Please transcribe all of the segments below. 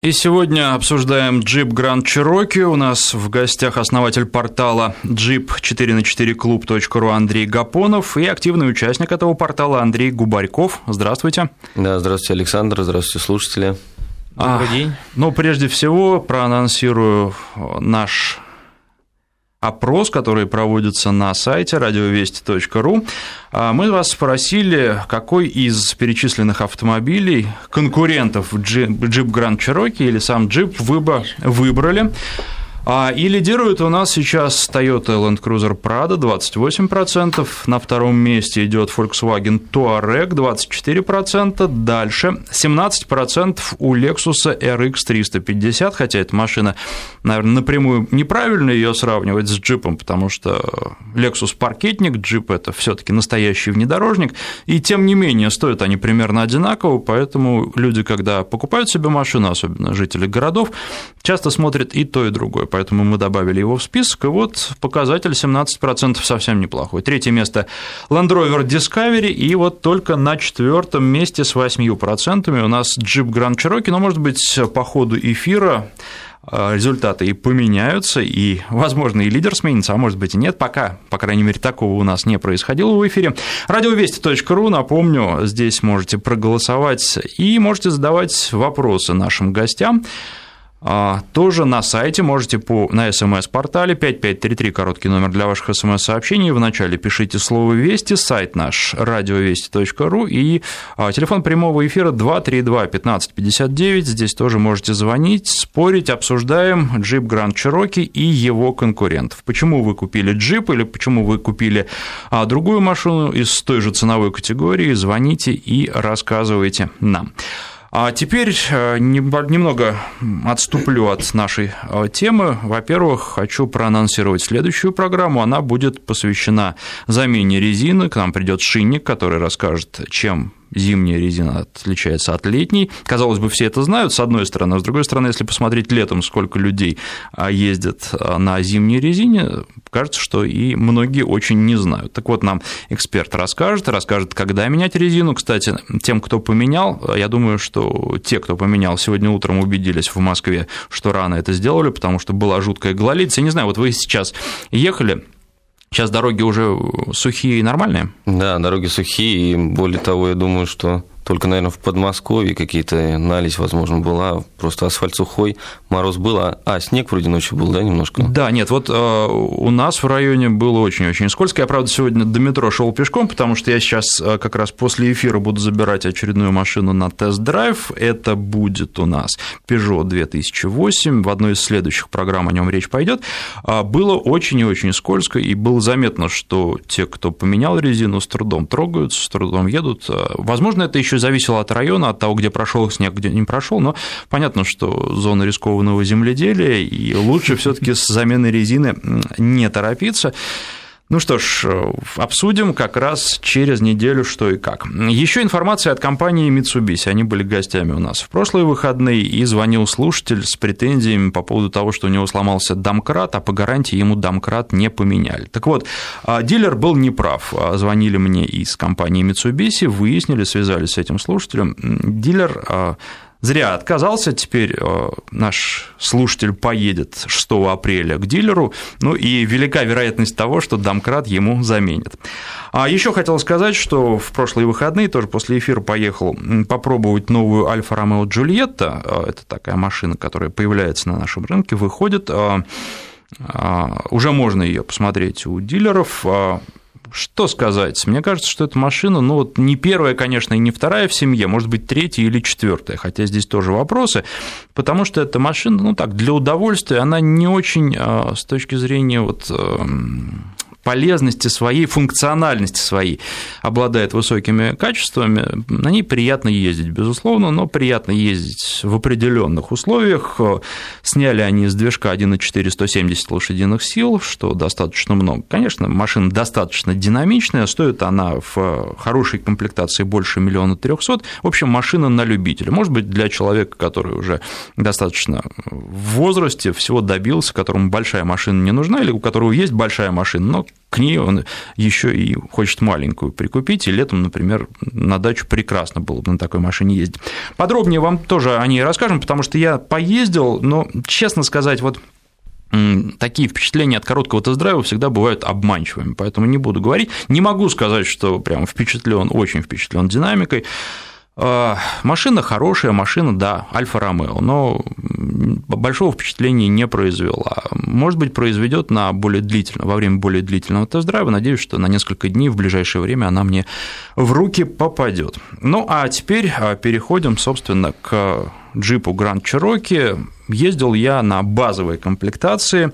И сегодня обсуждаем джип Grand Cherokee. У нас в гостях основатель портала jeep4на4club.ru Андрей Гапонов и активный участник этого портала Андрей Губарьков. Здравствуйте. Да, здравствуйте, Александр, здравствуйте, слушатели. Добрый а, день. Ну, прежде всего, проанонсирую наш опрос, который проводится на сайте радиовести.ру. А, мы вас спросили, какой из перечисленных автомобилей конкурентов Jeep Grand Cherokee или сам Jeep вы бы выбрали. А, и лидирует у нас сейчас Toyota Land Cruiser Prado 28%, на втором месте идет Volkswagen Touareg 24%, дальше 17% у Lexus RX 350, хотя эта машина, наверное, напрямую неправильно ее сравнивать с джипом, потому что Lexus паркетник, джип это все таки настоящий внедорожник, и тем не менее стоят они примерно одинаково, поэтому люди, когда покупают себе машину, особенно жители городов, часто смотрят и то, и другое поэтому мы добавили его в список, и вот показатель 17% совсем неплохой. Третье место Land Rover Discovery, и вот только на четвертом месте с 8% у нас Jeep Grand Cherokee, но, может быть, по ходу эфира э, результаты и поменяются, и, возможно, и лидер сменится, а может быть и нет, пока, по крайней мере, такого у нас не происходило в эфире. Радиовести.ру, напомню, здесь можете проголосовать и можете задавать вопросы нашим гостям. А, тоже на сайте можете по, на смс-портале 5533, короткий номер для ваших смс-сообщений. Вначале пишите слово «Вести», сайт наш радиовести.ру и а, телефон прямого эфира 232 1559. Здесь тоже можете звонить, спорить, обсуждаем джип Grand Cherokee и его конкурентов. Почему вы купили джип или почему вы купили а, другую машину из той же ценовой категории, звоните и рассказывайте нам. А теперь э, немного отступлю от нашей э, темы. Во-первых, хочу проанонсировать следующую программу. Она будет посвящена замене резины. К нам придет шинник, который расскажет, чем зимняя резина отличается от летней. Казалось бы, все это знают, с одной стороны, а с другой стороны, если посмотреть летом, сколько людей а, ездят а, на зимней резине, кажется, что и многие очень не знают. Так вот, нам эксперт расскажет, расскажет, когда менять резину. Кстати, тем, кто поменял, я думаю, что те, кто поменял, сегодня утром убедились в Москве, что рано это сделали, потому что была жуткая гололедица. Я не знаю, вот вы сейчас ехали Сейчас дороги уже сухие и нормальные? Да, дороги сухие, и более того, я думаю, что только, наверное, в Подмосковье какие-то налить, возможно, была. Просто асфальт сухой, мороз был. А, а снег вроде ночью был, да, немножко? Да, нет, вот э, у нас в районе было очень-очень скользко. Я, правда, сегодня до метро шел пешком, потому что я сейчас э, как раз после эфира буду забирать очередную машину на тест-драйв. Это будет у нас Peugeot 2008. В одной из следующих программ о нем речь пойдет. А, было очень и очень скользко, и было заметно, что те, кто поменял резину, с трудом трогаются, с трудом едут. Э, возможно, это еще зависело от района, от того, где прошел снег, где не прошел, но понятно, что зона рискованного земледелия, и лучше все таки с заменой резины не торопиться. Ну что ж, обсудим как раз через неделю, что и как. Еще информация от компании Mitsubishi. Они были гостями у нас в прошлые выходные, и звонил слушатель с претензиями по поводу того, что у него сломался домкрат, а по гарантии ему домкрат не поменяли. Так вот, а, дилер был неправ. А, звонили мне из компании Mitsubishi, выяснили, связались с этим слушателем. Дилер а, Зря отказался, теперь э, наш слушатель поедет 6 апреля к дилеру, ну и велика вероятность того, что домкрат ему заменят. А еще хотел сказать, что в прошлые выходные, тоже после эфира поехал попробовать новую Альфа Ромео Джульетта, э, это такая машина, которая появляется на нашем рынке, выходит, э, уже можно ее посмотреть у дилеров. Что сказать? Мне кажется, что эта машина, ну вот не первая, конечно, и не вторая в семье, может быть, третья или четвертая, хотя здесь тоже вопросы, потому что эта машина, ну так, для удовольствия, она не очень а, с точки зрения вот эм, полезности своей, функциональности своей обладает высокими качествами, на ней приятно ездить, безусловно, но приятно ездить в определенных условиях. Сняли они из движка 1.4 170 лошадиных сил, что достаточно много. Конечно, машина достаточно динамичная, стоит она в хорошей комплектации больше миллиона трехсот. В общем, машина на любителя. Может быть, для человека, который уже достаточно в возрасте, всего добился, которому большая машина не нужна, или у которого есть большая машина, но к ней он еще и хочет маленькую прикупить, и летом, например, на дачу прекрасно было бы на такой машине ездить. Подробнее вам тоже о ней расскажем, потому что я поездил, но, честно сказать, вот такие впечатления от короткого тест-драйва всегда бывают обманчивыми, поэтому не буду говорить. Не могу сказать, что прям впечатлен, очень впечатлен динамикой. А, машина хорошая, машина, да, Альфа-Ромео, но большого впечатления не произвела. Может быть, произведет на более длительно, во время более длительного тест-драйва. Надеюсь, что на несколько дней в ближайшее время она мне в руки попадет. Ну, а теперь а, переходим, собственно, к джипу Grand Cherokee. Ездил я на базовой комплектации.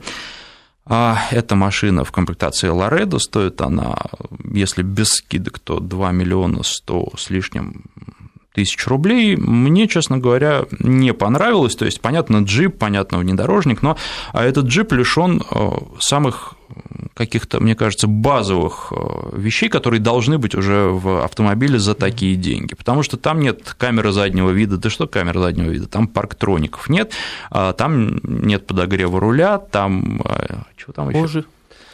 А эта машина в комплектации Лоредо стоит она, если без скидок, то 2 миллиона 100 с лишним тысяч рублей. Мне, честно говоря, не понравилось. То есть, понятно, джип, понятно, внедорожник, но а этот джип лишен э, самых каких-то, мне кажется, базовых э, вещей, которые должны быть уже в автомобиле за такие деньги. Потому что там нет камеры заднего вида. Да что камера заднего вида? Там парктроников нет, а там нет подогрева руля, там... Э, чего там еще?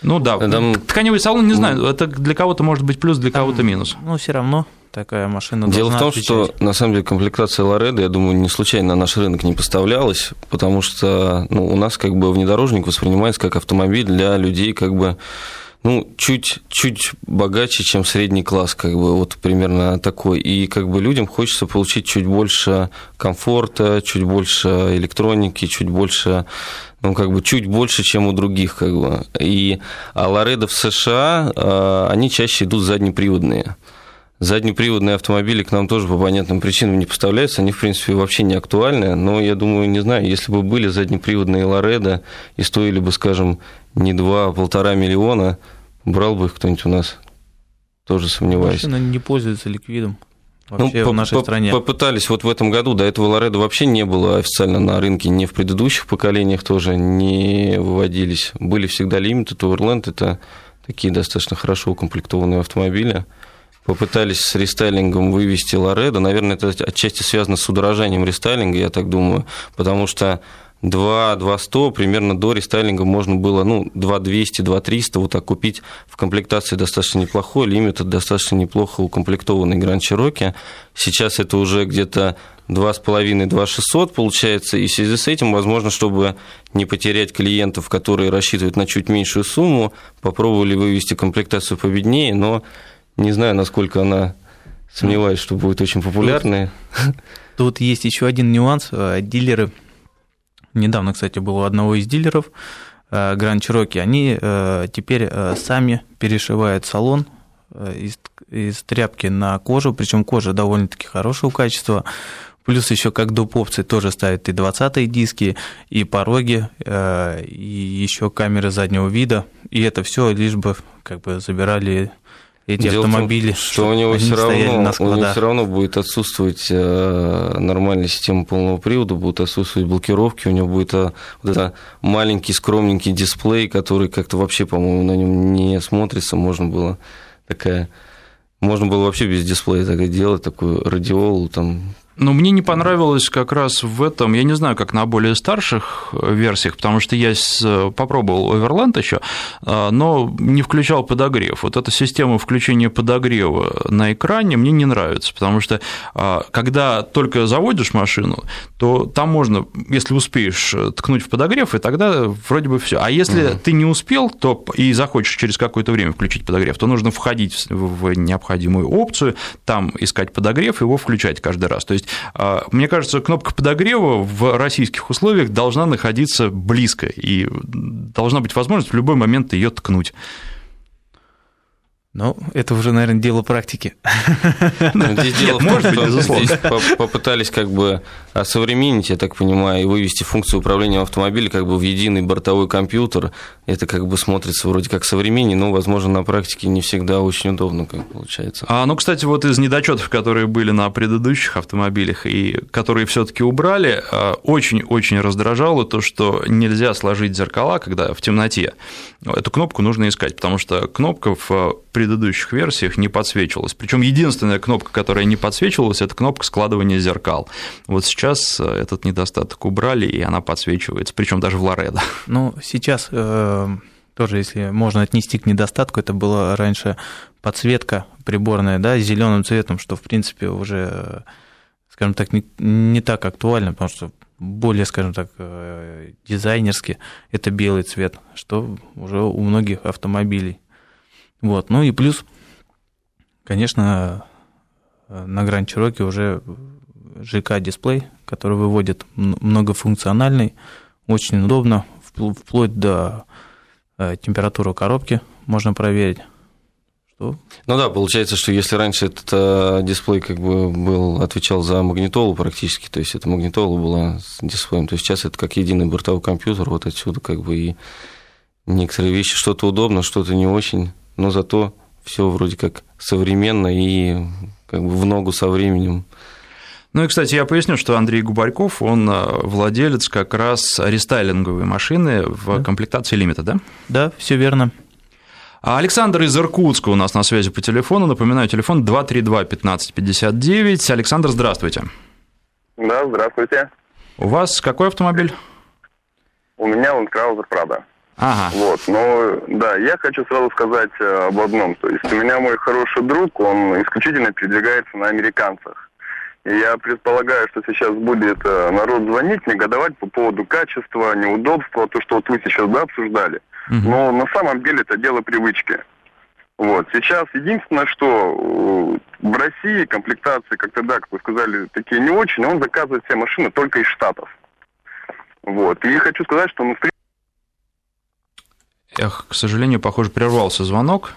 Ну да, там... тканевый салон, не знаю, это для кого-то может быть плюс, для кого-то минус. Ну, все равно такая машина Дело в том, отвечать. что на самом деле комплектация Лореда, я думаю, не случайно на наш рынок не поставлялась, потому что ну, у нас как бы внедорожник воспринимается как автомобиль для людей как бы ну, чуть, чуть богаче, чем средний класс, как бы, вот примерно такой. И как бы людям хочется получить чуть больше комфорта, чуть больше электроники, чуть больше ну, как бы чуть больше, чем у других, как бы. И а Лоредо в США, а, они чаще идут заднеприводные. Заднеприводные автомобили к нам тоже по понятным причинам не поставляются, они, в принципе, вообще не актуальны, но я думаю, не знаю, если бы были заднеприводные Лоредо и стоили бы, скажем, не 2, а полтора миллиона, брал бы их кто-нибудь у нас, тоже сомневаюсь. Машина не пользуется ликвидом вообще ну, в нашей по стране. Попытались вот в этом году, до этого Лоредо вообще не было официально на рынке, не в предыдущих поколениях тоже не выводились. Были всегда лимиты, Overland это такие достаточно хорошо укомплектованные автомобили попытались с рестайлингом вывести Лоредо. Наверное, это отчасти связано с удорожанием рестайлинга, я так думаю, потому что 2 200 примерно до рестайлинга можно было, ну, 2 200, 2 300 вот так купить в комплектации достаточно неплохой, лимит достаточно неплохо укомплектованный Grand Cherokee. Сейчас это уже где-то 2,5, 2 600 получается, и в связи с этим, возможно, чтобы не потерять клиентов, которые рассчитывают на чуть меньшую сумму, попробовали вывести комплектацию победнее, но не знаю, насколько она сомневаюсь, что будет очень популярной. Тут, тут есть еще один нюанс. Э, дилеры, недавно, кстати, было одного из дилеров, Grand э, Cherokee, они э, теперь сами перешивают салон из, из тряпки на кожу, причем кожа довольно-таки хорошего качества. Плюс еще как доп. опции тоже ставят и 20-е диски, и пороги, и еще камеры заднего вида. И это все лишь бы как бы забирали эти Дело автомобили, том, что у него все равно у него все равно будет отсутствовать э, нормальная система полного привода, будут отсутствовать блокировки, у него будет э, вот это маленький скромненький дисплей, который как-то вообще, по-моему, на нем не смотрится, можно было такая можно было вообще без дисплея так делать, такую радиолу, там но мне не понравилось как раз в этом, я не знаю, как на более старших версиях, потому что я попробовал Overland еще, а, но не включал подогрев. Вот эта система включения подогрева на экране мне не нравится, потому что а, когда только заводишь машину, то там можно, если успеешь, ткнуть в подогрев, и тогда вроде бы все. А если угу. ты не успел, то и захочешь через какое-то время включить подогрев, то нужно входить в необходимую опцию, там искать подогрев, его включать каждый раз. То есть мне кажется, кнопка подогрева в российских условиях должна находиться близко, и должна быть возможность в любой момент ее ткнуть. Ну, это уже, наверное, дело практики. Ну, здесь дело Может быть, безусловно. Здесь попытались как бы осовременить, я так понимаю, и вывести функцию управления автомобиля как бы в единый бортовой компьютер. Это как бы смотрится вроде как современнее, но, возможно, на практике не всегда очень удобно, как получается. А, ну, кстати, вот из недочетов, которые были на предыдущих автомобилях и которые все-таки убрали, а, очень-очень раздражало то, что нельзя сложить зеркала, когда в темноте. Эту кнопку нужно искать, потому что кнопка в предыдущих версиях не подсвечивалась. Причем единственная кнопка, которая не подсвечивалась, это кнопка складывания зеркал. Вот сейчас э, этот недостаток убрали, и она подсвечивается, причем даже в Лоредо. Ну, сейчас э, тоже, если можно отнести к недостатку, это была раньше подсветка приборная, да, зеленым цветом, что, в принципе, уже, скажем так, не, не так актуально, потому что более, скажем так, э, дизайнерски это белый цвет, что уже у многих автомобилей. Вот. Ну и плюс, конечно, на Grand Cherokee уже ЖК-дисплей, который выводит многофункциональный, очень удобно, вплоть до э, температуры коробки можно проверить. Что? Ну да, получается, что если раньше этот э, дисплей как бы был, отвечал за магнитолу практически, то есть это магнитола была с дисплеем, то сейчас это как единый бортовой компьютер, вот отсюда как бы и некоторые вещи, что-то удобно, что-то не очень, но зато все вроде как современно и как бы в ногу со временем. Ну и, кстати, я поясню, что Андрей Губарьков, он э, владелец как раз рестайлинговой машины в да. комплектации лимита, да? Да, все верно. А Александр из Иркутска у нас на связи по телефону. Напоминаю, телефон 232-1559. Александр, здравствуйте. Да, здравствуйте. У вас какой автомобиль? У меня он Краузер Прада. Ага. Вот, но да, я хочу сразу сказать э, об одном. То есть у меня мой хороший друг, он исключительно передвигается на американцах. Я предполагаю, что сейчас будет э, народ звонить, негодовать по поводу качества, неудобства, то, что вот вы сейчас да, обсуждали. Угу. Но на самом деле это дело привычки. Вот. Сейчас единственное, что э, в России комплектации, как тогда, как вы сказали, такие не очень, он заказывает все машины только из Штатов. Вот. И хочу сказать, что мы... Эх, к сожалению, похоже, прервался звонок.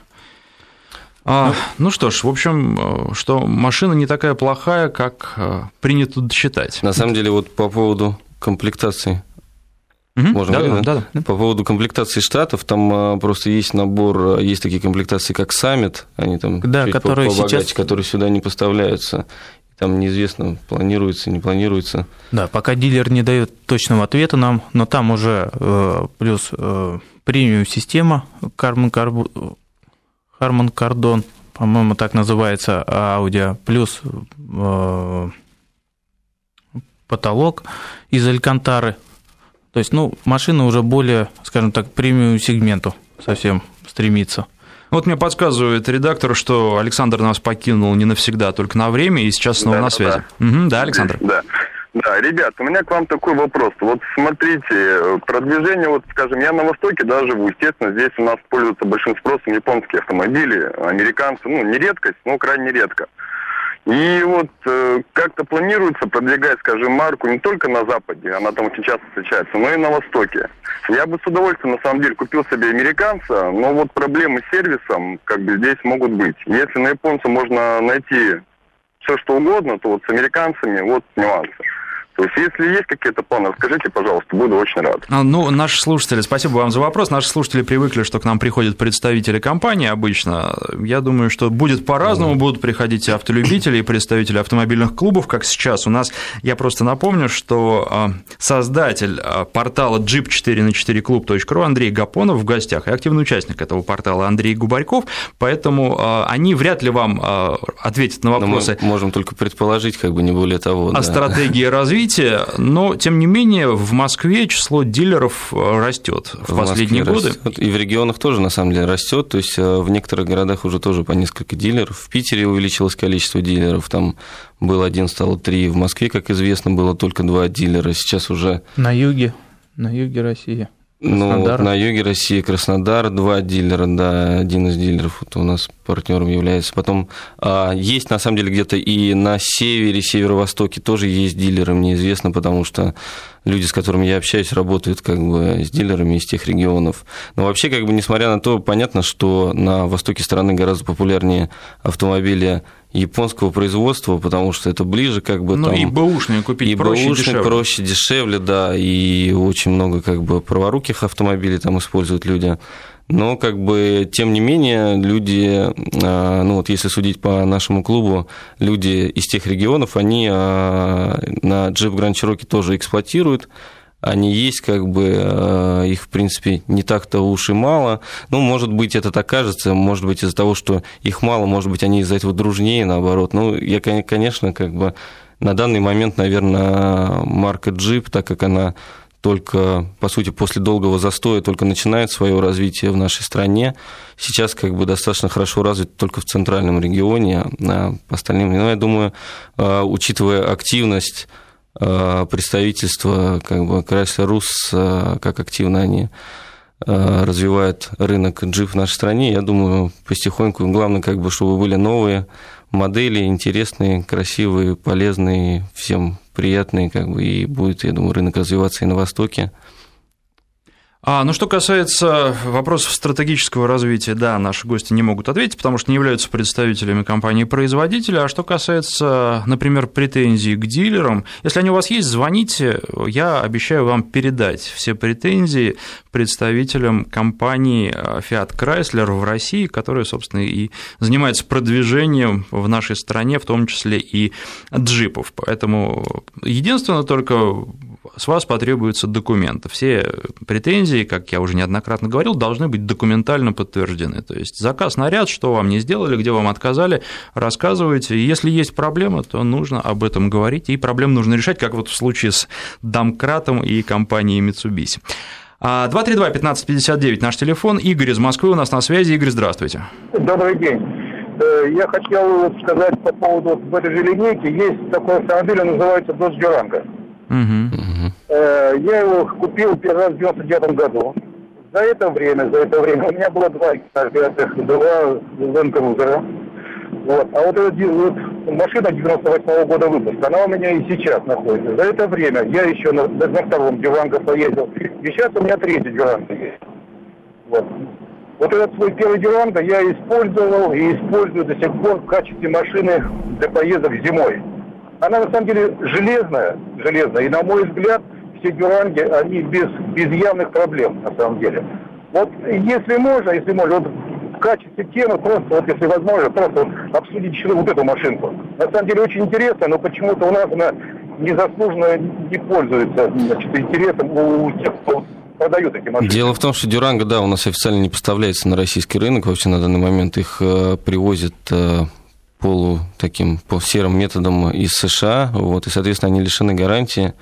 А, ну, ну что ж, в общем, э, что машина не такая плохая, как э, принято считать. На самом деле, вот по поводу комплектации. Угу, Можно да, говорить, да, да, да. По поводу комплектации штатов, там э, просто есть набор, есть такие комплектации, как Summit, они там да, чуть которые побогаче, сейчас... которые сюда не поставляются. Там неизвестно, планируется, не планируется. Да, пока дилер не дает точного ответа нам, но там уже э, плюс э, премиум система Carbon, Carbon Harman Kardon, по-моему, так называется аудио, плюс э, потолок из алькантары. То есть, ну, машина уже более, скажем так, премиум сегменту совсем стремится. Вот мне подсказывает редактор, что Александр нас покинул не навсегда, а только на время, и сейчас снова да, на связи. Да. Угу, да, Александр. Да. Да, ребят, у меня к вам такой вопрос. Вот смотрите, продвижение, вот скажем, я на Востоке да, живу, естественно, здесь у нас пользуются большим спросом японские автомобили, американцы, ну, не редкость, но крайне редко. И вот э, как-то планируется продвигать, скажем, марку не только на Западе, она там очень часто встречается, но и на Востоке. Я бы с удовольствием, на самом деле, купил себе американца, но вот проблемы с сервисом, как бы, здесь могут быть. Если на японца можно найти все, что угодно, то вот с американцами вот нюансы. То есть, если есть какие-то планы, расскажите, пожалуйста, буду очень рад. А, ну, наши слушатели, спасибо вам за вопрос. Наши слушатели привыкли, что к нам приходят представители компании обычно. Я думаю, что будет по-разному. Будут приходить и автолюбители, и представители автомобильных клубов, как сейчас. У нас, я просто напомню, что а, создатель а, портала jeep4 на 4 club.ru Андрей Гапонов в гостях и активный участник этого портала Андрей Губарьков, поэтому они вряд ли вам ответят на вопросы. Но мы можем только предположить, как бы не более того. О да. стратегии развития развитие, но тем не менее в Москве число дилеров э, растет в, в последние годы. Растет. И в регионах тоже на самом деле растет. То есть э, в некоторых городах уже тоже по несколько дилеров. В Питере увеличилось количество дилеров. Там был один, стало три. В Москве, как известно, было только два дилера. Сейчас уже... На юге, на юге России. Ну, вот на юге России Краснодар, два дилера, да, один из дилеров вот у нас партнером является. Потом а, есть, на самом деле, где-то и на севере, северо-востоке тоже есть дилеры, мне известно, потому что люди, с которыми я общаюсь, работают как бы с дилерами из тех регионов. Но вообще, как бы, несмотря на то, понятно, что на востоке страны гораздо популярнее автомобили японского производства, потому что это ближе как бы ну, там... и бэушные купить и проще, бэушные дешевле. проще, дешевле, да, и очень много как бы праворуких автомобилей там используют люди. Но как бы тем не менее люди, а, ну вот если судить по нашему клубу, люди из тех регионов, они а, на Jeep Grand Cherokee тоже эксплуатируют, они есть, как бы э, их, в принципе, не так-то уж и мало. Ну, может быть, это так кажется, может быть, из-за того, что их мало, может быть, они из-за этого дружнее, наоборот. Ну, я, конечно, как бы на данный момент, наверное, марка Jeep, так как она только, по сути, после долгого застоя только начинает свое развитие в нашей стране. Сейчас как бы достаточно хорошо развит только в центральном регионе, а по остальным, ну, я думаю, а, учитывая активность а, представительства как бы Rus, а, как активно они развивают рынок джип в нашей стране, я думаю, потихоньку, главное, как бы, чтобы были новые модели, интересные, красивые, полезные, всем приятные, как бы, и будет, я думаю, рынок развиваться и на Востоке. А, ну, что касается вопросов стратегического развития, да, наши гости не могут ответить, потому что не являются представителями компании-производителя. А что касается, например, претензий к дилерам, если они у вас есть, звоните, я обещаю вам передать все претензии представителям компании Fiat Chrysler в России, которая, собственно, и занимается продвижением в нашей стране, в том числе и джипов. Поэтому единственное только с вас потребуются документы. Все претензии, как я уже неоднократно говорил, должны быть документально подтверждены. То есть заказ наряд, что вам не сделали, где вам отказали, рассказывайте. Если есть проблема, то нужно об этом говорить, и проблему нужно решать, как вот в случае с Домкратом и компанией Mitsubishi. 232-1559 наш телефон. Игорь из Москвы у нас на связи. Игорь, здравствуйте. Добрый день. Э, я хотел сказать по поводу в этой же линейке. Есть такой автомобиль, он называется Dodge Durango. Угу. Я его купил первый раз в 99 году. За это время, за это время у меня было два два Land Cruiser. Вот. А вот эта вот, машина 98 -го года выпуска, она у меня и сейчас находится. За это время я еще на, на втором Дюранго поездил. И сейчас у меня третий Дюранго есть. Вот. Вот этот свой первый Дюранго я использовал и использую до сих пор в качестве машины для поездок зимой. Она на самом деле железная, железная. И на мой взгляд, все дюранги, они без, без явных проблем на самом деле. Вот если можно, если можно, вот в качестве темы просто, вот если возможно, просто вот обсудить вот эту машинку. На самом деле очень интересно, но почему-то у нас она незаслуженно не пользуется значит, интересом у тех, кто продают эти машины. Дело в том, что Дюранго, да, у нас официально не поставляется на российский рынок вообще на данный момент. Их э, привозят э, полу таким по серым методам из США, вот, и, соответственно, они лишены гарантии.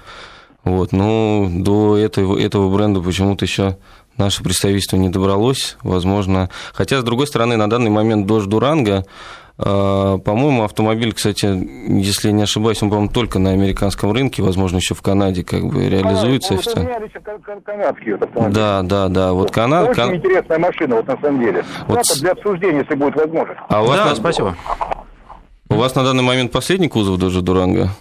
Вот, но до этого, этого бренда почему-то еще наше представительство не добралось, возможно. Хотя, с другой стороны, на данный момент Dodge Durango, а, по-моему, автомобиль, кстати, если я не ошибаюсь, он, по-моему, только на американском рынке, возможно, еще в Канаде как бы реализуется. А, канадский автомобиль. Да, да, да. Вот Канада. Очень кан... интересная машина, вот на самом деле. Вот... для обсуждения, если будет возможность. А у вас да, на... спасибо. У вас на данный момент последний кузов даже Дуранга?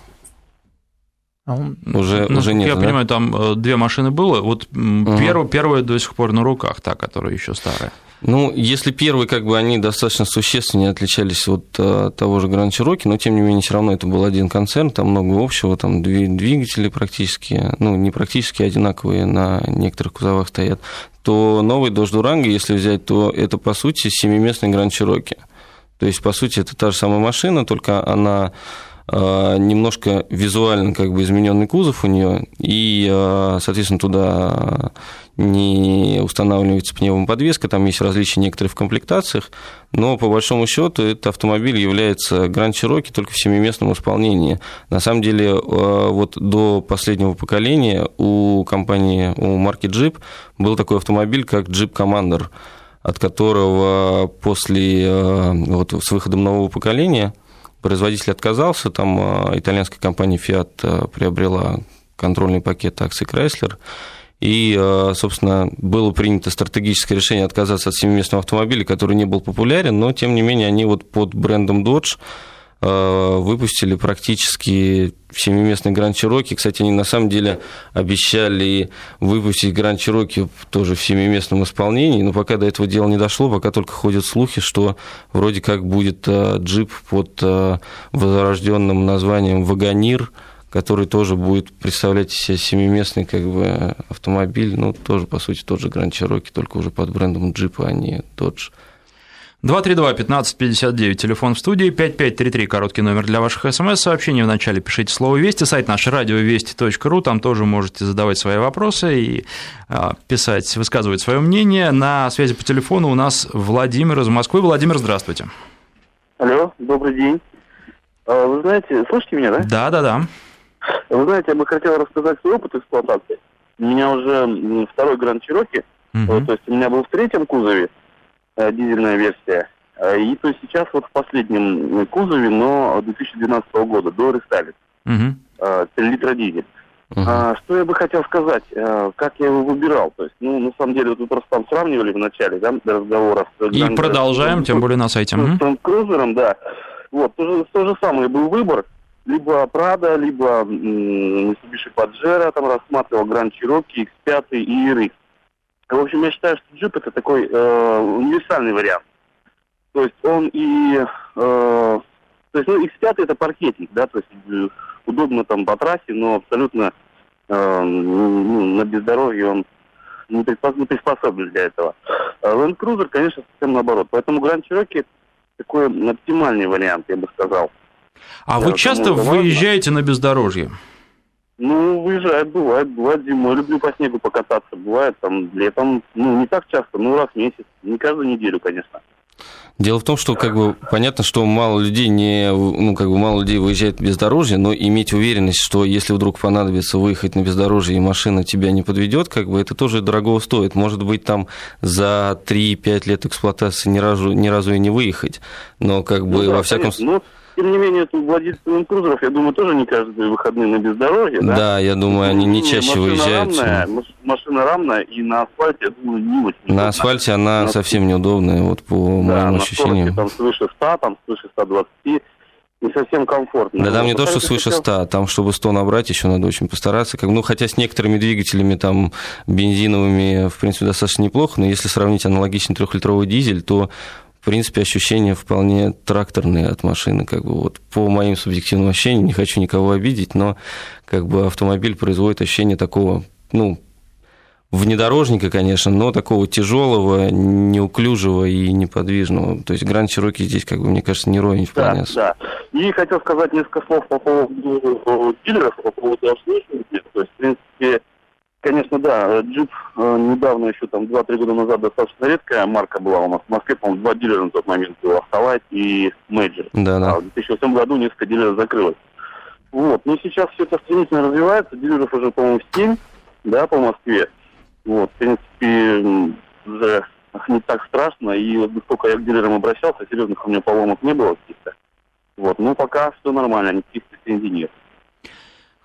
А он, уже, ну, уже нет. Я да? понимаю, там э, две машины было. Вот угу. первая, первая до сих пор на руках, та, которая еще старая. Ну, если первые, как бы, они достаточно существенно отличались от а, того же Гранд Чироки, но, тем не менее, все равно это был один концерн, там много общего, там двигатели практически, ну, не практически одинаковые на некоторых кузовах стоят, то новый Дождь Дуранго, если взять, то это, по сути, семиместный Гранд Чироки. То есть, по сути, это та же самая машина, только она а, немножко визуально как бы измененный кузов у нее, и, а, соответственно, туда не устанавливается пневмоподвеска, там есть различия некоторые в комплектациях, но по большому счету этот автомобиль является Grand Cherokee только в семиместном исполнении. На самом деле, а, вот до последнего поколения у компании, у марки Jeep был такой автомобиль, как Jeep Commander – от которого после э, вот, с выходом нового поколения производитель отказался, там э, итальянская компания Fiat э, приобрела контрольный пакет акций Chrysler, и, собственно, было принято стратегическое решение отказаться от семиместного автомобиля, который не был популярен, но, тем не менее, они вот под брендом Dodge выпустили практически семиместный Гранд Чироки. Кстати, они на самом деле обещали выпустить Гранд Чироки тоже в семиместном исполнении, но пока до этого дела не дошло, пока только ходят слухи, что вроде как будет э, джип под э, возрожденным названием «Вагонир», который тоже будет представлять себе семиместный как бы, автомобиль, ну, тоже, по сути, тот же Гранд Чироки, только уже под брендом джипа, а не Dodge. 232-1559, телефон в студии, 5533, короткий номер для ваших смс-сообщений. Вначале пишите слово «Вести», сайт наш радиовести.ру, там тоже можете задавать свои вопросы и а, писать, высказывать свое мнение. На связи по телефону у нас Владимир из Москвы. Владимир, здравствуйте. Алло, добрый день. А, вы знаете, слышите меня, да? Да, да, да. Вы знаете, я бы хотел рассказать свой опыт эксплуатации. у меня уже второй Гранд Чироки, uh-huh. то есть у меня был в третьем кузове дизельная версия, э, и то есть сейчас вот в последнем кузове, но 2012 года, до рестайлинга, э, 3 литра дизель. Uh-huh. А, что я бы хотел сказать, как я его выбирал? То есть, ну, на самом деле, вот вы просто там сравнивали в начале, да, разговора. С, И Гранд, продолжаем, с, тем более на сайте. С, с, с крузером, да. Вот, то же, то же самое был выбор. Либо Прада, либо Mitsubishi Pajero, там рассматривал Grand Cherokee, X5 и RX. В общем, я считаю, что джип это такой э, универсальный вариант. То есть он и... Э, то есть, ну, X5 это паркетник, да, то есть э, удобно там по трассе, но абсолютно э, ну, на бездорожье он не, приспособлен для этого. А Land Cruiser, конечно, совсем наоборот. Поэтому Grand Cherokee такой оптимальный вариант, я бы сказал. А вы часто выезжаете на бездорожье? Ну, выезжает, бывает, бывает зимой. Люблю по снегу покататься, бывает там летом. Ну, не так часто, ну, раз в месяц. Не каждую неделю, конечно. Дело в том, что как бы понятно, что мало людей не, ну как бы мало людей выезжает в бездорожье, но иметь уверенность, что если вдруг понадобится выехать на бездорожье и машина тебя не подведет, как бы это тоже дорого стоит. Может быть там за 3-5 лет эксплуатации ни разу, ни разу и не выехать, но как бы ну, да, во всяком случае тем не менее, тут владельцы крузеров, я думаю, тоже не каждые выходные на бездорожье, да? Да, я думаю, они не чаще машина выезжают. Рамная, машина рамная, и на асфальте, я думаю, не очень. На асфальте она на... совсем неудобная, вот по да, моим ощущениям. там свыше 100, там свыше 120, не совсем комфортно. Да там не то, что свыше 100, там, чтобы 100 набрать, еще надо очень постараться. Как, ну, хотя с некоторыми двигателями, там, бензиновыми, в принципе, достаточно неплохо, но если сравнить аналогичный трехлитровый дизель, то в принципе, ощущения вполне тракторные от машины. Как бы вот по моим субъективным ощущениям, не хочу никого обидеть, но как бы автомобиль производит ощущение такого, ну, внедорожника, конечно, но такого тяжелого, неуклюжего и неподвижного. То есть Гранд Чироки здесь, как бы, мне кажется, не ровень вполне. Да, да. И хотел сказать несколько слов по поводу дилеров, по поводу обслуживания. То есть, в принципе, Конечно, да. Джип э, недавно, еще там 2-3 года назад, достаточно редкая марка была у нас в Москве. По-моему, два дилера на тот момент было, Автолайт и Мэджор. Да, да. А в 2008 году несколько дилеров закрылось. Вот. Но сейчас все это стремительно развивается. Дилеров уже, по-моему, 7, да, по Москве. Вот. В принципе, уже не так страшно. И вот сколько я к дилерам обращался, серьезных у меня поломок не было каких-то. Вот. Ну, пока все нормально, никаких претензий нет.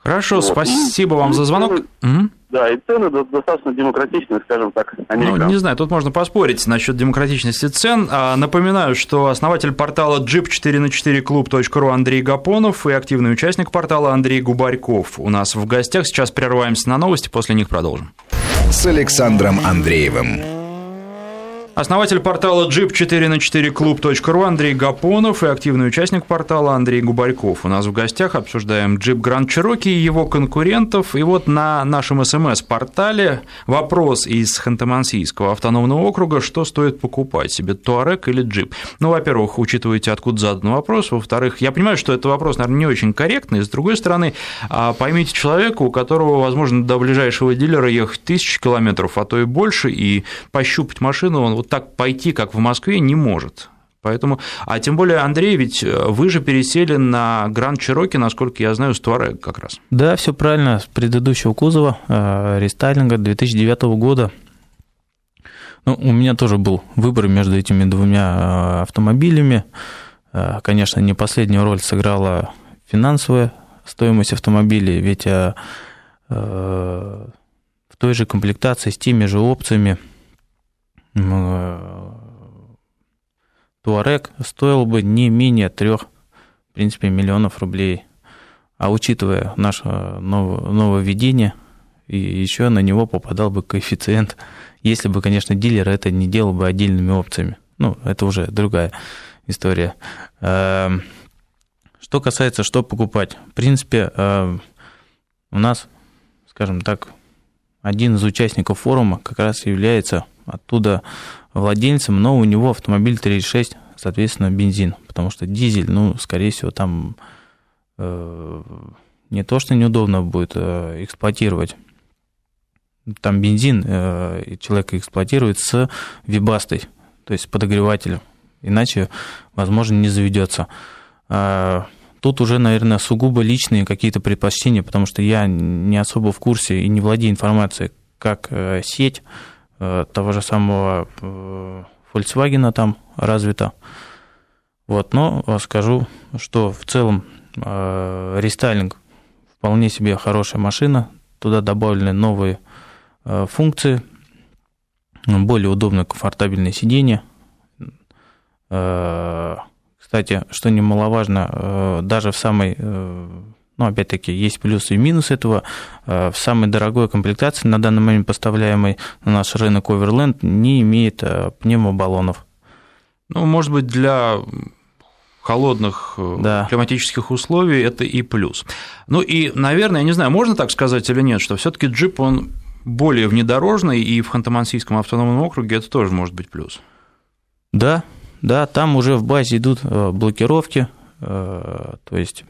Хорошо, вот. спасибо и, вам за звонок. Угу. Да, и цены достаточно демократичные, скажем так, Ну, не знаю, тут можно поспорить насчет демократичности цен. А, напоминаю, что основатель портала jeep4на4club.ru Андрей Гапонов и активный участник портала Андрей Губарьков у нас в гостях. Сейчас прерываемся на новости, после них продолжим. С Александром Андреевым. Основатель портала jeep4 на 4 club.ru Андрей Гапонов и активный участник портала Андрей Губарьков. У нас в гостях обсуждаем Jeep Grand Cherokee и его конкурентов. И вот на нашем СМС-портале вопрос из Ханты-Мансийского автономного округа, что стоит покупать себе, Туарек или Jeep? Ну, во-первых, учитывайте, откуда задан вопрос. Во-вторых, я понимаю, что это вопрос, наверное, не очень корректный. С другой стороны, а, поймите человека, у которого, возможно, до ближайшего дилера ехать тысячи километров, а то и больше, и пощупать машину он вот так пойти, как в Москве, не может. Поэтому, а тем более, Андрей, ведь э, вы же пересели на Гранд Чироки, насколько я знаю, с Туарег как раз. Да, все правильно, с предыдущего кузова, э, рестайлинга 2009 года. Ну, у меня тоже был выбор между этими двумя э, автомобилями. Конечно, не последнюю роль сыграла финансовая стоимость автомобилей, ведь в той же комплектации, с теми же опциями – Туарек стоил бы не менее трех, в принципе, миллионов рублей. А учитывая наше нововведение, и еще на него попадал бы коэффициент, если бы, конечно, дилер это не делал бы отдельными опциями. Ну, это уже другая история. Эм, что касается, что покупать. В принципе, э, у нас, скажем так, один из участников форума как раз является оттуда владельцем, но у него автомобиль 3.6, соответственно, бензин, потому что дизель, ну, скорее всего, там э, не то, что неудобно будет э, эксплуатировать, там бензин э, человек эксплуатирует с вибастой, то есть подогревателем, иначе, возможно, не заведется. Э, тут уже, наверное, сугубо личные какие-то предпочтения, потому что я не особо в курсе и не владею информацией, как сеть того же самого Volkswagen там развита. Вот, но скажу, что в целом рестайлинг вполне себе хорошая машина, туда добавлены новые функции, более удобное, комфортабельное сиденье. Э, кстати, что немаловажно, э, даже в самой, э, ну, опять-таки, есть плюсы и минусы этого, в самой дорогой комплектации, на данный момент поставляемой на наш рынок Overland, не имеет пневмобаллонов. Ну, может быть, для холодных да. климатических условий это и плюс. Ну и, наверное, я не знаю, можно так сказать или нет, что все таки джип, он более внедорожный, и в Ханты-Мансийском автономном округе это тоже может быть плюс. Да, да, там уже в базе идут э, блокировки, э, то есть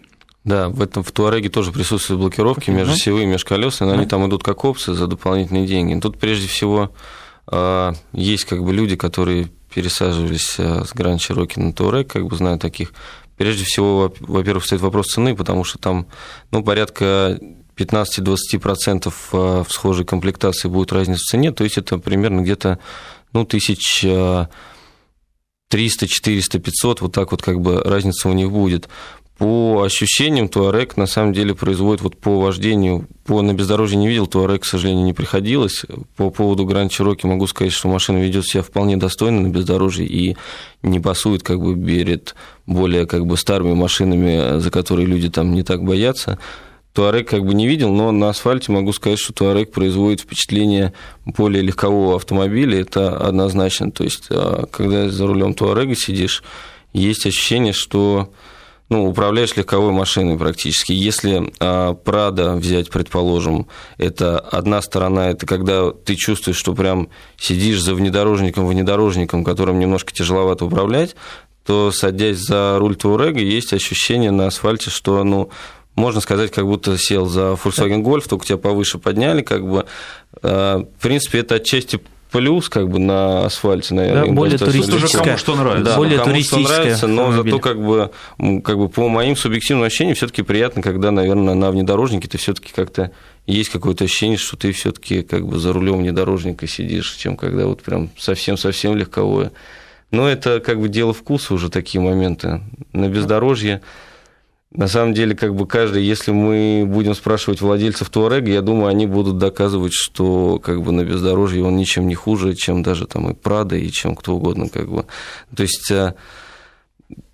да, в этом в Туареге тоже присутствуют блокировки межосевые, межколесные, но они там идут как опции за дополнительные деньги. Тут прежде всего э, есть как бы люди, которые пересаживались с Гранд Чироки на Туарег, как бы знаю таких. Прежде всего, во-первых, стоит вопрос цены, потому что там ну, порядка 15-20% а, в схожей комплектации будет разница в цене, то есть это примерно где-то ну, тысяч 300, 400, 500, вот так вот как бы разница у них будет. По ощущениям, Туарек на самом деле производит вот по вождению, по на бездорожье не видел, Туарек, к сожалению, не приходилось. По поводу Гранд Чироки могу сказать, что машина ведет себя вполне достойно на бездорожье и не пасует как бы перед более как бы старыми машинами, за которые люди там не так боятся. Туарек как бы не видел, но на асфальте могу сказать, что Туарек производит впечатление более легкового автомобиля, это однозначно. То есть, а, когда за рулем Туарега сидишь, есть ощущение, что ну, управляешь легковой машиной практически. Если а, Прада взять, предположим, это одна сторона, это когда ты чувствуешь, что прям сидишь за внедорожником, внедорожником, которым немножко тяжеловато управлять, то, садясь за руль Туарега, есть ощущение на асфальте, что ну, можно сказать, как будто сел за Volkswagen Golf, только тебя повыше подняли, как бы. А, в принципе, это отчасти плюс как бы на асфальте, наверное. Да, более туристическое. Кому что нравится. Да, более кому что нравится, но автомобиль. зато как бы, как бы по моим субъективным ощущениям все таки приятно, когда, наверное, на внедорожнике ты все таки как-то есть какое-то ощущение, что ты все таки как бы за рулем внедорожника сидишь, чем когда вот прям совсем-совсем легковое. Но это как бы дело вкуса уже такие моменты. На бездорожье на самом деле, как бы каждый, если мы будем спрашивать владельцев Туарега, я думаю, они будут доказывать, что как бы на бездорожье он ничем не хуже, чем даже там и Прада, и чем кто угодно, как бы. То есть, э,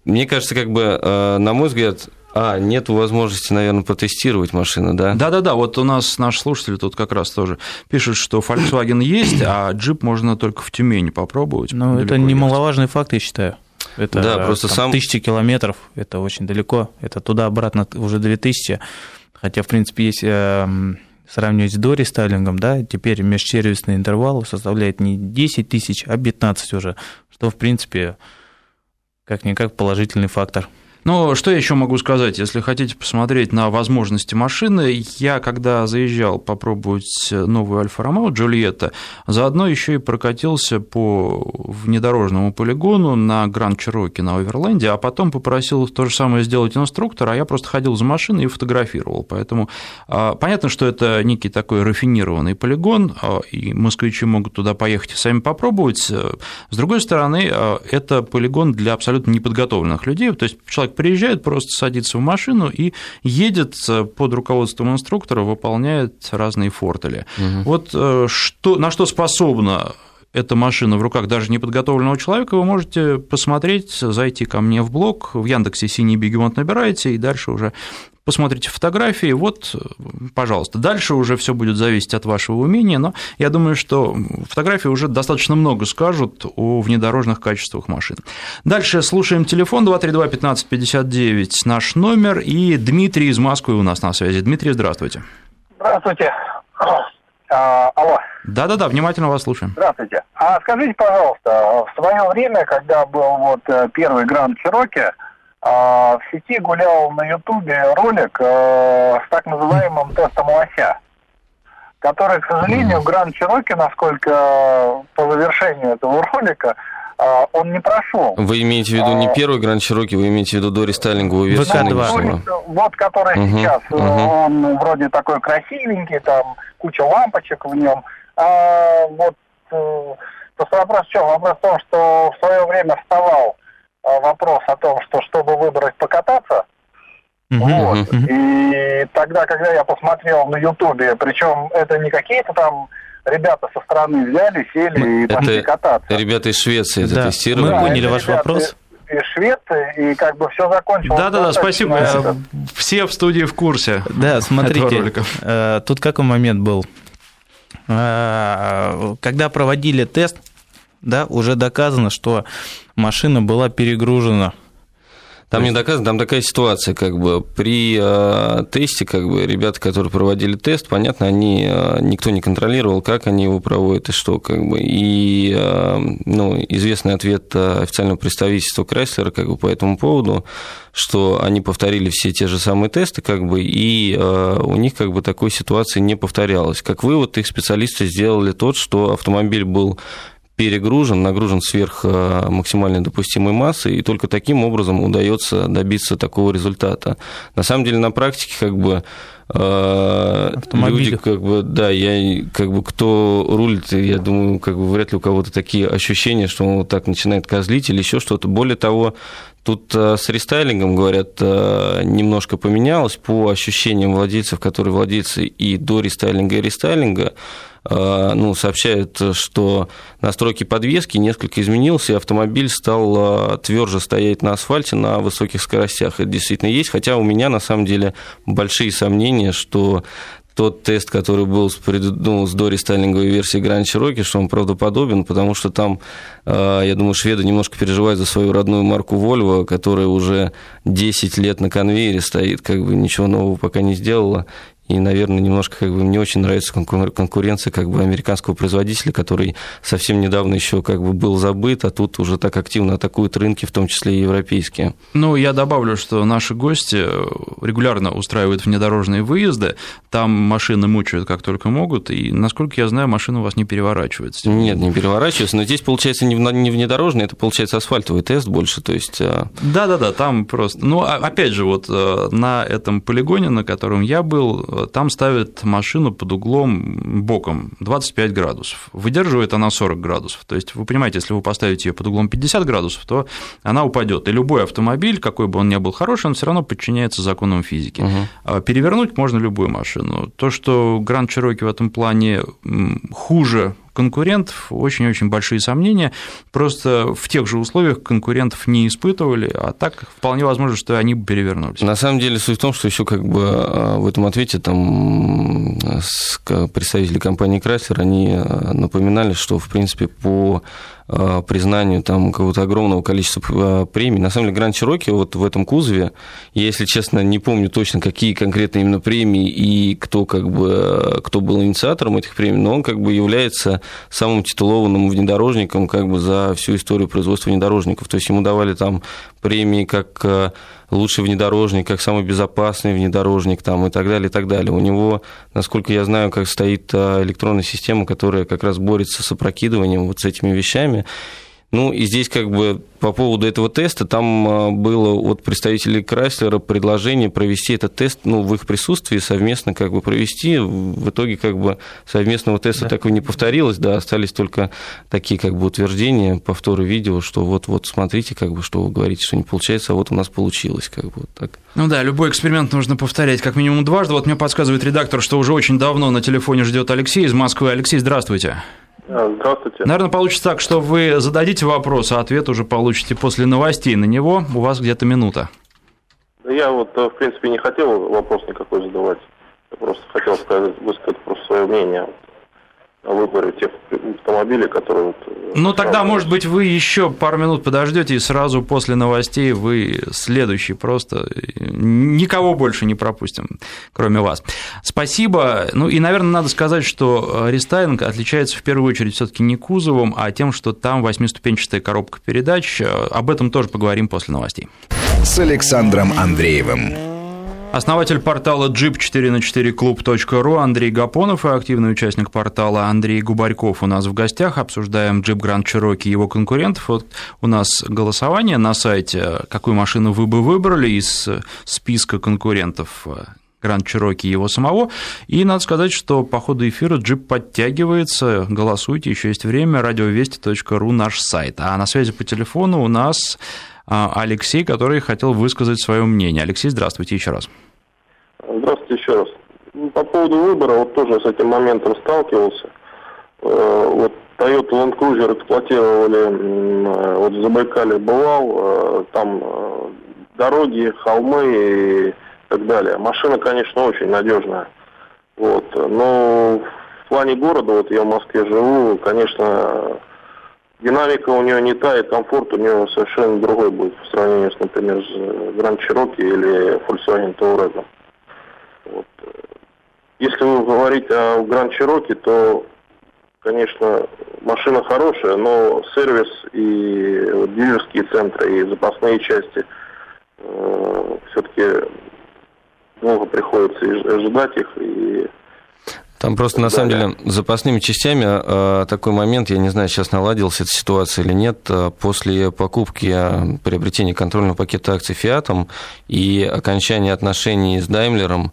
мне кажется, как бы, э, на мой взгляд, а, нет возможности, наверное, протестировать машину, да? Да-да-да, вот у нас наш слушатель тут как раз тоже пишет, что Volkswagen есть, а джип можно только в Тюмени попробовать. Ну, это немаловажный факт, я считаю. Это да, просто там, сам... тысячи километров, это очень далеко, это туда-обратно уже 2000, хотя, в принципе, есть эм, сравнивать с дорестайлингом, да, теперь межсервисный интервал составляет не 10 тысяч, а 15 уже, что, в принципе, как-никак положительный фактор. Ну, что я еще могу сказать? Если хотите посмотреть на возможности машины, я, когда заезжал попробовать новую Альфа Ромео Джульетта, заодно еще и прокатился по внедорожному полигону на Гранд Чироке на Оверленде, а потом попросил то же самое сделать инструктор, а я просто ходил за машиной и фотографировал. Поэтому а, понятно, что это некий такой рафинированный полигон, а, и москвичи могут туда поехать и сами попробовать. С другой стороны, а, это полигон для абсолютно неподготовленных людей, то есть человек человек приезжает, просто садится в машину и едет э, под руководством инструктора, выполняет разные фортели. Угу. Вот э, что, на что способна эта машина в руках даже неподготовленного человека, вы можете посмотреть, зайти ко мне в блог, в Яндексе «Синий бегемот» набираете, и дальше уже посмотрите фотографии, вот, пожалуйста. Дальше уже все будет зависеть от вашего умения, но я думаю, что фотографии уже достаточно много скажут о внедорожных качествах машин. Дальше слушаем телефон 232-1559, наш номер, и Дмитрий из Москвы у нас на связи. Дмитрий, здравствуйте. Здравствуйте. А, алло. Да-да-да, внимательно вас слушаем. Здравствуйте. А скажите, пожалуйста, в свое время, когда был вот э, первый Гранд Чироки, а, в сети гулял на Ютубе ролик э, с так называемым тестом лося, который, к сожалению, Гранд Чироки, насколько по завершению этого ролика, э, он не прошел. Вы имеете в виду не а, первый Гранд Чироки, вы имеете в виду до рестайлинговую версию нынешнего? Вот, который угу, сейчас, угу. он вроде такой красивенький, там куча лампочек в нем. А вот просто вопрос в чем? Вопрос в том, что в свое время вставал вопрос о том, что чтобы выбрать покататься, вот. И тогда, когда я посмотрел на Ютубе, причем это не какие-то там ребята со стороны взяли, сели и пошли кататься. Ребята из Швеции да. Мы поняли ваш вопрос из Швеции, и как бы все закончилось. Да-да-да, спасибо. Это. Все в студии в курсе. Да, смотрите, э, тут какой момент был. Э, когда проводили тест, да, уже доказано, что машина была перегружена там не доказано, там такая ситуация, как бы при э, тесте, как бы ребята, которые проводили тест, понятно, они э, никто не контролировал, как они его проводят и что, как бы. И э, ну, известный ответ официального представительства Крайслера, как бы по этому поводу, что они повторили все те же самые тесты, как бы, и э, у них как бы такой ситуации не повторялось. Как вывод, их специалисты сделали тот, что автомобиль был перегружен, нагружен сверх э, максимальной допустимой массы, и только таким образом удается добиться такого результата. На самом деле на практике как бы э, люди, как бы, да, я, как бы, кто рулит, я думаю, как бы, вряд ли у кого-то такие ощущения, что он вот так начинает козлить или еще что-то. Более того, Тут э, с рестайлингом, говорят, немножко поменялось по ощущениям владельцев, которые владельцы и до рестайлинга, и рестайлинга. Э, ну, сообщают, что настройки подвески несколько изменился, и автомобиль стал э, тверже стоять на асфальте на высоких скоростях. Это действительно есть, хотя у меня на самом деле большие сомнения, что тот тест, который был с, ну, с дорестайлинговой версией Grand Cherokee, что он правдоподобен, потому что там, э, я думаю, шведы немножко переживают за свою родную марку Volvo, которая уже 10 лет на конвейере стоит, как бы ничего нового пока не сделала, и, наверное, немножко как бы мне очень нравится конкуренция как бы американского производителя, который совсем недавно еще как бы был забыт, а тут уже так активно атакуют рынки, в том числе и европейские. Ну, я добавлю, что наши гости регулярно устраивают внедорожные выезды, там машины мучают как только могут, и, насколько я знаю, машина у вас не переворачивается. Нет, не переворачивается, но здесь, получается, не внедорожный, это, получается, асфальтовый тест больше, то есть... А, Да-да-да, там просто... Ну, а, опять же, вот э, на этом полигоне, на котором я был, там ставят машину под углом боком 25 градусов. Выдерживает она 40 градусов. То есть вы понимаете, если вы поставите ее под углом 50 градусов, то она упадет. И любой автомобиль, какой бы он ни был хороший, он все равно подчиняется законам физики. Угу. Перевернуть можно любую машину. То, что Grand Cherokee в этом плане хуже конкурентов очень-очень большие сомнения. Просто в тех же условиях конкурентов не испытывали, а так вполне возможно, что они бы перевернулись. На самом деле суть в том, что еще как бы а, в этом ответе там представители компании Chrysler, они а, напоминали, что в принципе по признанию там какого-то огромного количества э, премий. На самом деле, Гранд Чироки вот в этом кузове, я, если честно, не помню точно, какие конкретно именно премии и кто, как бы, кто был инициатором этих премий, но он как бы является самым титулованным внедорожником как бы за всю историю производства внедорожников. То есть ему давали там премии как э, лучший внедорожник, как самый безопасный внедорожник там, и так далее, и так далее. У него, насколько я знаю, как стоит э, электронная система, которая как раз борется с опрокидыванием вот с этими вещами. Ну, и здесь как бы по поводу этого теста, там а, было от представителей Крайслера предложение провести этот тест ну, в их присутствии, совместно как бы провести. В итоге как бы совместного теста да. так и не повторилось, да, остались только такие как бы утверждения, повторы видео, что вот-вот смотрите, как бы, что вы говорите, что не получается, а вот у нас получилось, как бы вот так. Ну да, любой эксперимент нужно повторять как минимум дважды. Вот мне подсказывает редактор, что уже очень давно на телефоне ждет Алексей из Москвы. Алексей, здравствуйте. Здравствуйте. Наверное, получится так, что вы зададите вопрос, а ответ уже получите после новостей на него. У вас где-то минута. Я вот, э, в принципе, не хотел вопрос никакой задавать. Я просто хотел сказать, высказать просто свое мнение выборе тех автомобилей, которые... Вот, э, ну, тогда, может быть, вы еще пару минут подождете, и сразу после новостей вы следующий просто... Никого больше не пропустим, кроме вас. Спасибо. Ну, и, наверное, надо сказать, что э, рестайлинг отличается в первую очередь все таки не кузовом, а тем, что там восьмиступенчатая коробка передач. Об этом тоже поговорим после новостей. С Александром Андреевым. Основатель портала jeep4на4club.ru Андрей Гапонов и активный участник портала Андрей Губарьков у нас в гостях. Обсуждаем Jeep Grand Cherokee и его конкурентов. Вот у нас голосование на сайте, какую машину вы бы выбрали из списка конкурентов Grand Cherokee его самого. И надо сказать, что по ходу эфира джип подтягивается. Голосуйте, еще есть время. Радиовести.ру наш сайт. А на связи по телефону у нас Алексей, который хотел высказать свое мнение. Алексей, здравствуйте еще раз. Здравствуйте еще раз. Ну, по поводу выбора, вот тоже с этим моментом сталкивался. Э, вот Toyota Land Cruiser эксплуатировали, э, вот в Забайкале бывал, э, там дороги, холмы и так далее. Машина, конечно, очень надежная. Вот. Но в плане города, вот я в Москве живу, конечно, динамика у нее не та, и комфорт у нее совершенно другой будет по сравнению с, например, с Grand Cherokee или Volkswagen Touareg. Вот. Если вы говорите о Grand Cherokee, то, конечно, машина хорошая, но сервис и вот, дилерские центры и запасные части э, все-таки много приходится ожидать их и там просто, на самом деле, запасными частями э, такой момент, я не знаю, сейчас наладилась эта ситуация или нет, э, после покупки э, приобретения контрольного пакета акций «Фиатом» и окончания отношений с «Даймлером»,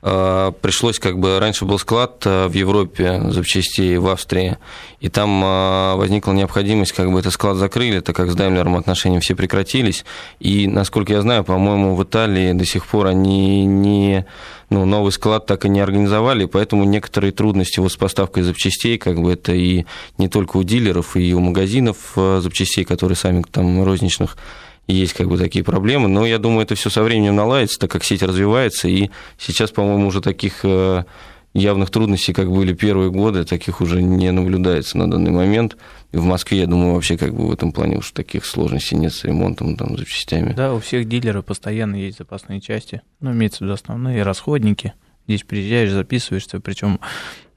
пришлось как бы раньше был склад э, в Европе запчастей в Австрии, и там э, возникла необходимость как бы этот склад закрыли, так как с Даймлером отношения все прекратились, и насколько я знаю, по-моему, в Италии до сих пор они не ну, новый склад так и не организовали, поэтому некоторые трудности вот с поставкой запчастей, как бы это и не только у дилеров, и у магазинов запчастей, которые сами там розничных есть как бы такие проблемы, но я думаю, это все со временем наладится, так как сеть развивается, и сейчас, по-моему, уже таких э, явных трудностей, как были первые годы, таких уже не наблюдается на данный момент. И в Москве, я думаю, вообще как бы в этом плане уж таких сложностей нет с ремонтом, там, запчастями. Да, у всех дилеров постоянно есть запасные части, ну, имеется в виду основные расходники. Здесь приезжаешь, записываешься, причем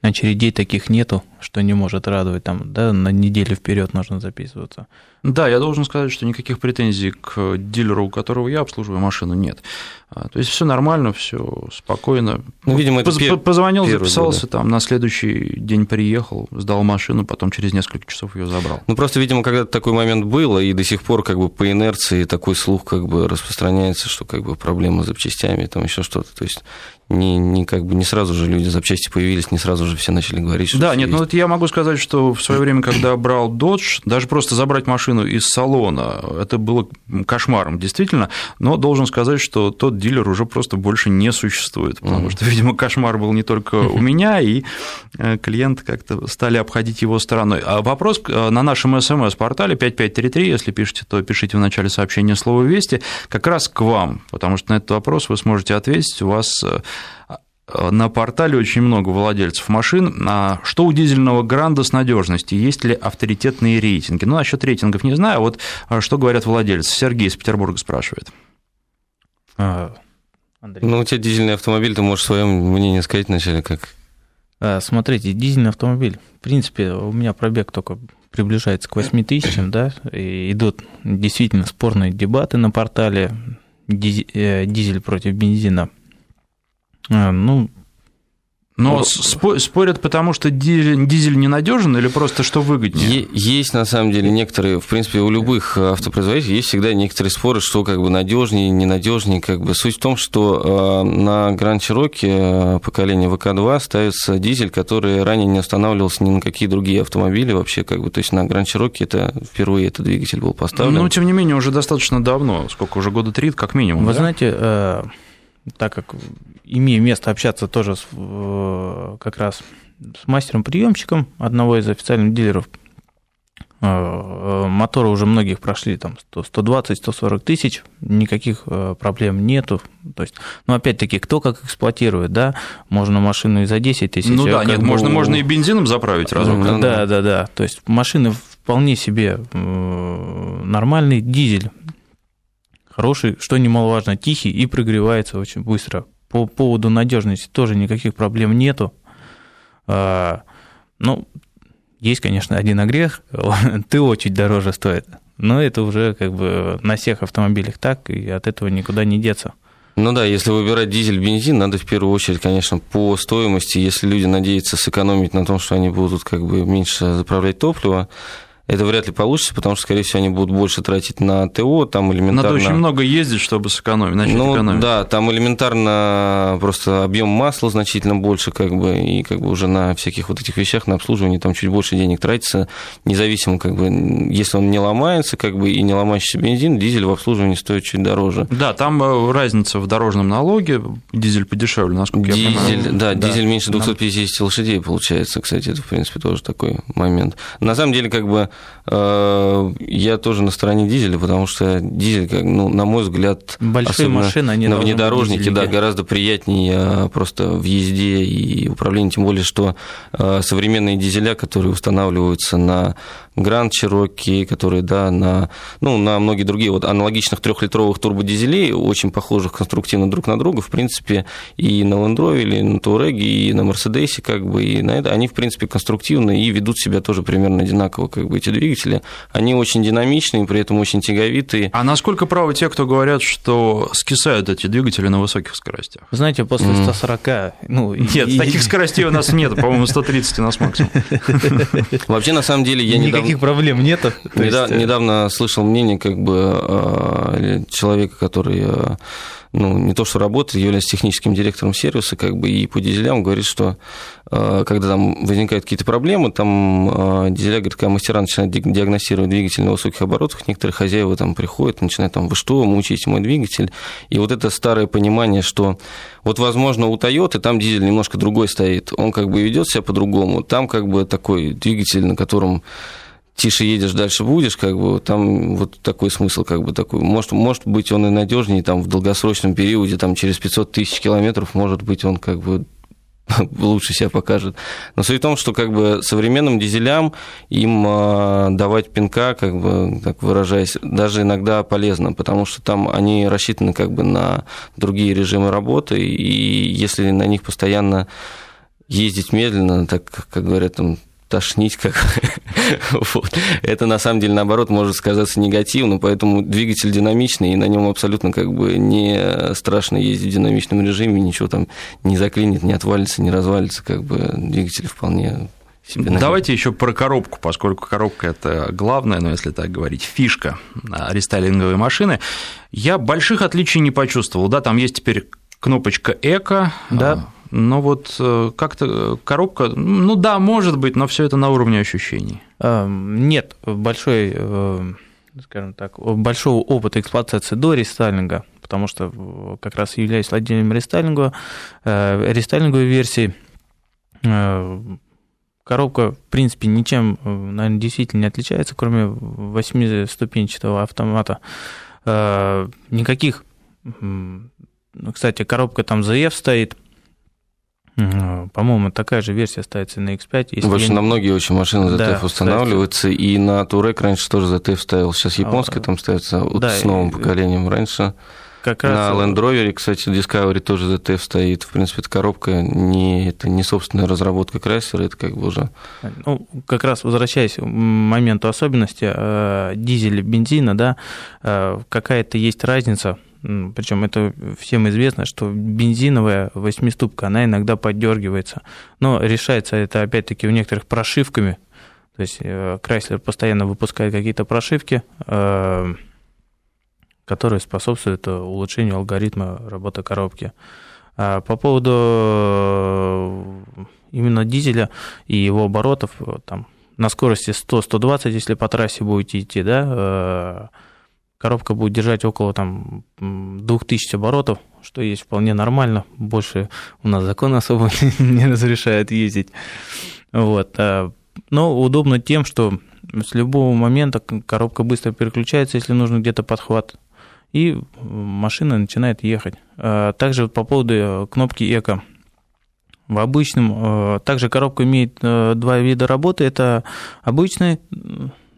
очередей таких нету, что не может радовать. Там, да, на неделю вперед нужно записываться. Да, я должен сказать, что никаких претензий к дилеру, у которого я обслуживаю машину, нет. А, то есть все нормально, все спокойно. Ну, видимо, это Поз- Позвонил, записался, да. там на следующий день приехал, сдал машину, потом через несколько часов ее забрал. Ну просто, видимо, когда такой момент было, и до сих пор как бы по инерции такой слух как бы распространяется, что как бы проблемы с запчастями, там еще что-то. То есть не, не как бы не сразу же люди запчасти появились, не сразу же все начали говорить, что Да, нет, ну вот я могу сказать, что в свое время, когда брал Dodge, даже просто забрать машину из салона, это было кошмаром, действительно, но должен сказать, что тот дилер уже просто больше не существует, потому что, видимо, кошмар был не только у меня, и э, клиенты как-то стали обходить его стороной. А вопрос э, на нашем смс-портале 5533, если пишете, то пишите в начале сообщения слово «Вести», как раз к вам, потому что на этот вопрос вы сможете ответить, у вас э, на портале очень много владельцев машин. А что у дизельного гранда с надежностью? Есть ли авторитетные рейтинги? Ну, насчет рейтингов не знаю, вот а что говорят владельцы. Сергей из Петербурга спрашивает. А, Андрей. Ну, у тебя дизельный автомобиль, ты можешь свое мнение сказать вначале, как? А, смотрите, дизельный автомобиль, в принципе, у меня пробег только приближается к 8 тысячам, да, и идут действительно спорные дебаты на портале, э, дизель против бензина – а, ну, но спорят, потому что дизель, дизель ненадежен или просто что выгоднее? Есть на самом деле некоторые, в принципе, у любых автопроизводителей есть всегда некоторые споры, что как бы надежнее, ненадежнее. Как бы. Суть в том, что на Grand Cherokee поколения ВК-2 ставится дизель, который ранее не устанавливался ни на какие другие автомобили вообще. Как бы. То есть на Grand Cherokee это впервые этот двигатель был поставлен. Ну, тем не менее, уже достаточно давно, сколько уже года три, как минимум. Вы да? знаете, э, так как имею место общаться тоже с, как раз с мастером-приемщиком одного из официальных дилеров, э, э, моторы уже многих прошли там 120-140 тысяч, никаких э, проблем нету. То есть, ну, опять-таки, кто как эксплуатирует, да, можно машину и за 10 тысяч. Ну да, нет, бы, можно, можно и бензином заправить разок. Да, да, да, да. То есть машины вполне себе нормальный дизель, хороший, что немаловажно, тихий и прогревается очень быстро. По поводу надежности тоже никаких проблем нету. А, ну, есть, конечно, один огрех, ТО чуть дороже стоит, но это уже как бы на всех автомобилях так, и от этого никуда не деться. Ну да, если выбирать дизель, бензин, надо в первую очередь, конечно, по стоимости. Если люди надеются сэкономить на том, что они будут как бы меньше заправлять топливо, это вряд ли получится, потому что, скорее всего, они будут больше тратить на ТО, там элементарно... Надо очень много ездить, чтобы сэкономить, начать ну, экономить. Да, там элементарно просто объем масла значительно больше, как бы, и как бы уже на всяких вот этих вещах, на обслуживание там чуть больше денег тратится, независимо, как бы, если он не ломается, как бы, и не ломающийся бензин, дизель в обслуживании стоит чуть дороже. Да, там э, разница в дорожном налоге, дизель подешевле, насколько дизель, я понимаю. Да, да, дизель меньше 250 нам... лошадей получается, кстати, это, в принципе, тоже такой момент. На самом деле, как бы, я тоже на стороне дизеля, потому что дизель, ну, на мой взгляд, большие машины, они на внедорожнике, да, гораздо приятнее просто в езде и управлении, тем более, что э, современные дизеля, которые устанавливаются на Гранд Чироки, которые, да, на, ну, на многие другие вот аналогичных трехлитровых турбодизелей, очень похожих конструктивно друг на друга, в принципе, и на Land Rover, и на Touareg, и на Мерседесе, как бы, и на это, они, в принципе, конструктивны и ведут себя тоже примерно одинаково, как бы, эти двигатели. Они очень динамичные, при этом очень тяговитые. А насколько правы те, кто говорят, что скисают эти двигатели на высоких скоростях? Знаете, после 140... Ну, нет, и... таких скоростей у нас нет, по-моему, 130 у нас максимум. Вообще, на самом деле, я недавно никаких проблем. Недавно, есть... Э, недавно слышал мнение как бы э, человека, который э, ну, не то что работает, является техническим директором сервиса, как бы, и по дизелям говорит, что когда там возникают какие-то проблемы, там дизеля, говорит, когда мастера начинают диагностировать двигатель на высоких оборотах, некоторые хозяева там приходят, начинают там, вы что, мучаете мой двигатель? И вот это старое понимание, что вот, возможно, у Toyota там дизель немножко другой стоит, он как бы ведет себя по-другому, там как бы такой двигатель, на котором тише едешь, дальше будешь, как бы там вот такой смысл, как бы такой. Может, может быть, он и надежнее там в долгосрочном периоде, там через 500 тысяч километров, может быть, он как бы лучше себя покажет. Но суть в том, что как бы современным дизелям им а, давать пинка, как бы так выражаясь, даже иногда полезно, потому что там они рассчитаны как бы на другие режимы работы, и если на них постоянно ездить медленно, так как говорят там тошнить, как вот. Это на самом деле, наоборот, может сказаться негативно, поэтому двигатель динамичный, и на нем абсолютно как бы не страшно ездить в динамичном режиме, ничего там не заклинит, не отвалится, не развалится, как бы двигатель вполне себе Давайте еще про коробку, поскольку коробка это главное, но если так говорить, фишка рестайлинговой машины. Я больших отличий не почувствовал. Да, там есть теперь кнопочка эко, да но вот э, как-то коробка, ну да, может быть, но все это на уровне ощущений. Эм, нет большой, э, скажем так, большого опыта эксплуатации до рестайлинга, потому что э, как раз являюсь владельцем рестайлинга, рестайлинговой версии. Коробка, в принципе, ничем, наверное, действительно не отличается, кроме восьмиступенчатого автомата. Никаких, кстати, коробка там ZF стоит, по-моему, такая же версия ставится на X5. Если Больше я... на многие очень машины ZTF да, устанавливаются, кстати. и на Турек раньше тоже ZTF ставил. Сейчас японская а, там ставится вот да, с новым и... поколением. Раньше как раз... на Land Rover, кстати, Discovery тоже ZTF стоит. В принципе, эта коробка не, это не собственная разработка Chrysler, это как бы уже... Ну, как раз возвращаясь к моменту особенности э, дизеля, бензина, да, э, какая-то есть разница причем это всем известно, что бензиновая восьмиступка, она иногда поддергивается. Но решается это опять-таки у некоторых прошивками. То есть Chrysler э, постоянно выпускает какие-то прошивки, э, которые способствуют улучшению алгоритма работы коробки. А по поводу э, именно дизеля и его оборотов, там, на скорости 100-120, если по трассе будете идти, да, коробка будет держать около там, 2000 оборотов, что есть вполне нормально. Больше у нас закон особо не разрешает ездить. Вот. А, но удобно тем, что с любого момента коробка быстро переключается, если нужно где-то подхват, и машина начинает ехать. А, также по поводу э, кнопки эко. В обычном, э, также коробка имеет э, два вида работы. Это обычный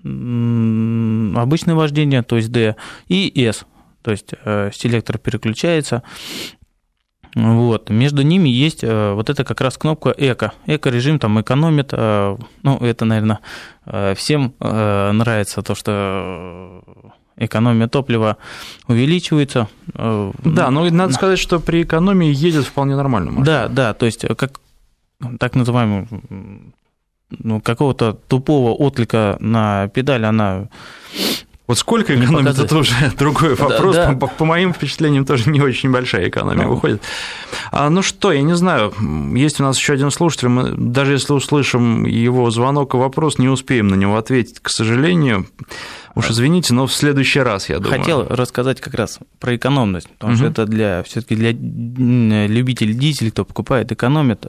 обычное вождение, то есть D, и S, то есть э, селектор переключается. Вот. Между ними есть э, вот это как раз кнопка эко. Эко-режим там экономит. Э, ну, это, наверное, всем нравится то, что экономия топлива увеличивается. Да, но надо сказать, что при экономии едет вполне нормально. Машина. Да, да, то есть как так называемый ну, какого-то тупого отклика на педаль она вот сколько экономит, это уже другой вопрос. Да, да. По, по моим впечатлениям, тоже не очень большая экономия ну. выходит. А, ну что, я не знаю, есть у нас еще один слушатель, мы даже если услышим его звонок и вопрос, не успеем на него ответить, к сожалению. Уж извините, но в следующий раз, я думаю. Хотел рассказать как раз про экономность, потому угу. что это для все-таки для любителей дизеля, кто покупает, экономит.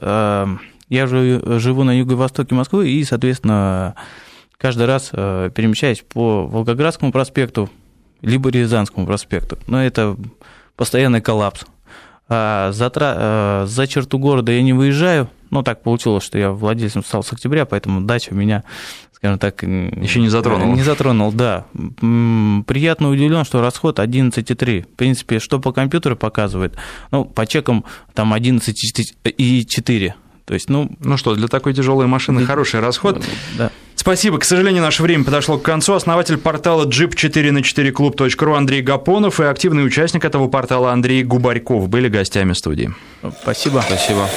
Я же живу на юго-востоке Москвы, и, соответственно, каждый раз э, перемещаясь по Волгоградскому проспекту, либо Рязанскому проспекту. Но это постоянный коллапс. А за, э, за черту города я не выезжаю. Ну, так получилось, что я владельцем стал с октября, поэтому дача меня, скажем так... Еще не затронул. Не затронул, да. Приятно удивлен, что расход 11,3. В принципе, что по компьютеру показывает? Ну, по чекам там 11,4. То есть, ну... Ну что, для такой тяжелой машины да, хороший расход. Да. Спасибо. К сожалению, наше время подошло к концу. Основатель портала jeep4 на 4 club.ru Андрей Гапонов и активный участник этого портала Андрей Губарьков были гостями студии. Спасибо. Спасибо.